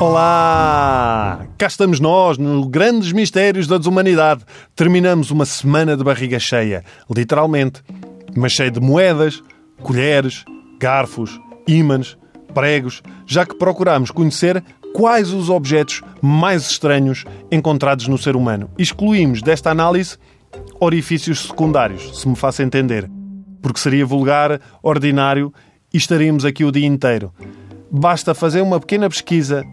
Olá! Cá estamos nós, no Grandes Mistérios da Desumanidade. Terminamos uma semana de barriga cheia, literalmente. Mas cheia de moedas, colheres, garfos, ímãs, pregos, já que procuramos conhecer quais os objetos mais estranhos encontrados no ser humano. Excluímos desta análise orifícios secundários, se me faço entender. Porque seria vulgar, ordinário e estaríamos aqui o dia inteiro. Basta fazer uma pequena pesquisa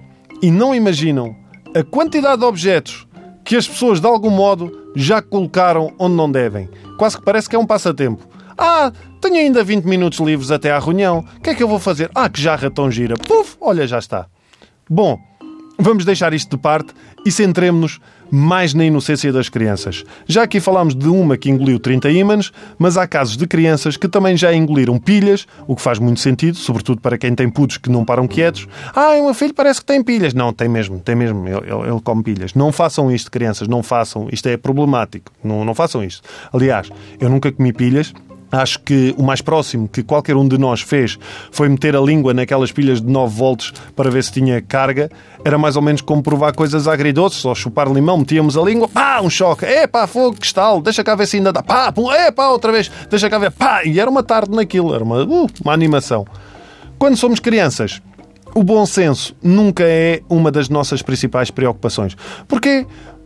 e não imaginam a quantidade de objetos que as pessoas, de algum modo, já colocaram onde não devem. Quase que parece que é um passatempo. Ah, tenho ainda 20 minutos livres até à reunião. O que é que eu vou fazer? Ah, que jarra tão gira. Puf, olha, já está. Bom, vamos deixar isto de parte e centremos-nos mais na inocência das crianças. Já aqui falámos de uma que engoliu 30 ímãs, mas há casos de crianças que também já engoliram pilhas, o que faz muito sentido, sobretudo para quem tem putos que não param quietos. Ah, o meu filho parece que tem pilhas. Não, tem mesmo, tem mesmo, ele, ele, come pilhas. Não façam isto, crianças, não façam. Isto é problemático. Não, não façam isto. Aliás, eu nunca comi pilhas, Acho que o mais próximo que qualquer um de nós fez foi meter a língua naquelas pilhas de 9 volts para ver se tinha carga. Era mais ou menos como provar coisas agridoces, ou chupar limão, metíamos a língua, pá, um choque, é pá, fogo, cristal, deixa cá ver se ainda dá, pá, é pá, outra vez, deixa cá ver, pá, e era uma tarde naquilo, era uma, uh, uma animação. Quando somos crianças, o bom senso nunca é uma das nossas principais preocupações. Porquê?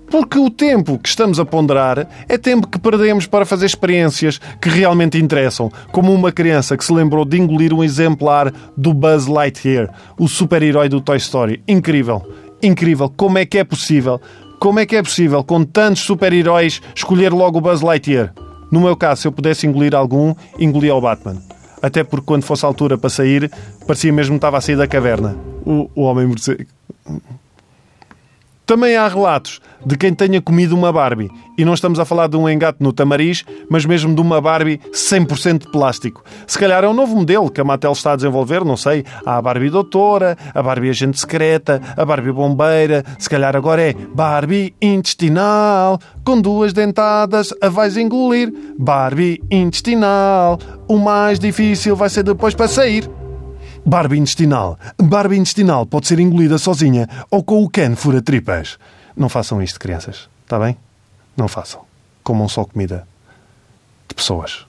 Porque o tempo que estamos a ponderar é tempo que perdemos para fazer experiências que realmente interessam, como uma criança que se lembrou de engolir um exemplar do Buzz Lightyear, o super-herói do Toy Story. Incrível, incrível. Como é que é possível? Como é que é possível, com tantos super-heróis, escolher logo o Buzz Lightyear? No meu caso, se eu pudesse engolir algum, engolia o Batman. Até porque quando fosse a altura para sair, parecia mesmo que estava a sair da caverna. O, o homem morcego. Também há relatos de quem tenha comido uma Barbie. E não estamos a falar de um engate no tamariz, mas mesmo de uma Barbie 100% de plástico. Se calhar é um novo modelo que a Mattel está a desenvolver, não sei. Há a Barbie doutora, a Barbie agente secreta, a Barbie bombeira. Se calhar agora é Barbie intestinal, com duas dentadas a vais engolir. Barbie intestinal, o mais difícil vai ser depois para sair. Barbie intestinal. Barbie intestinal pode ser engolida sozinha ou com o Ken fura-tripas. Não façam isto, crianças. Está bem? Não façam. Comam só comida de pessoas.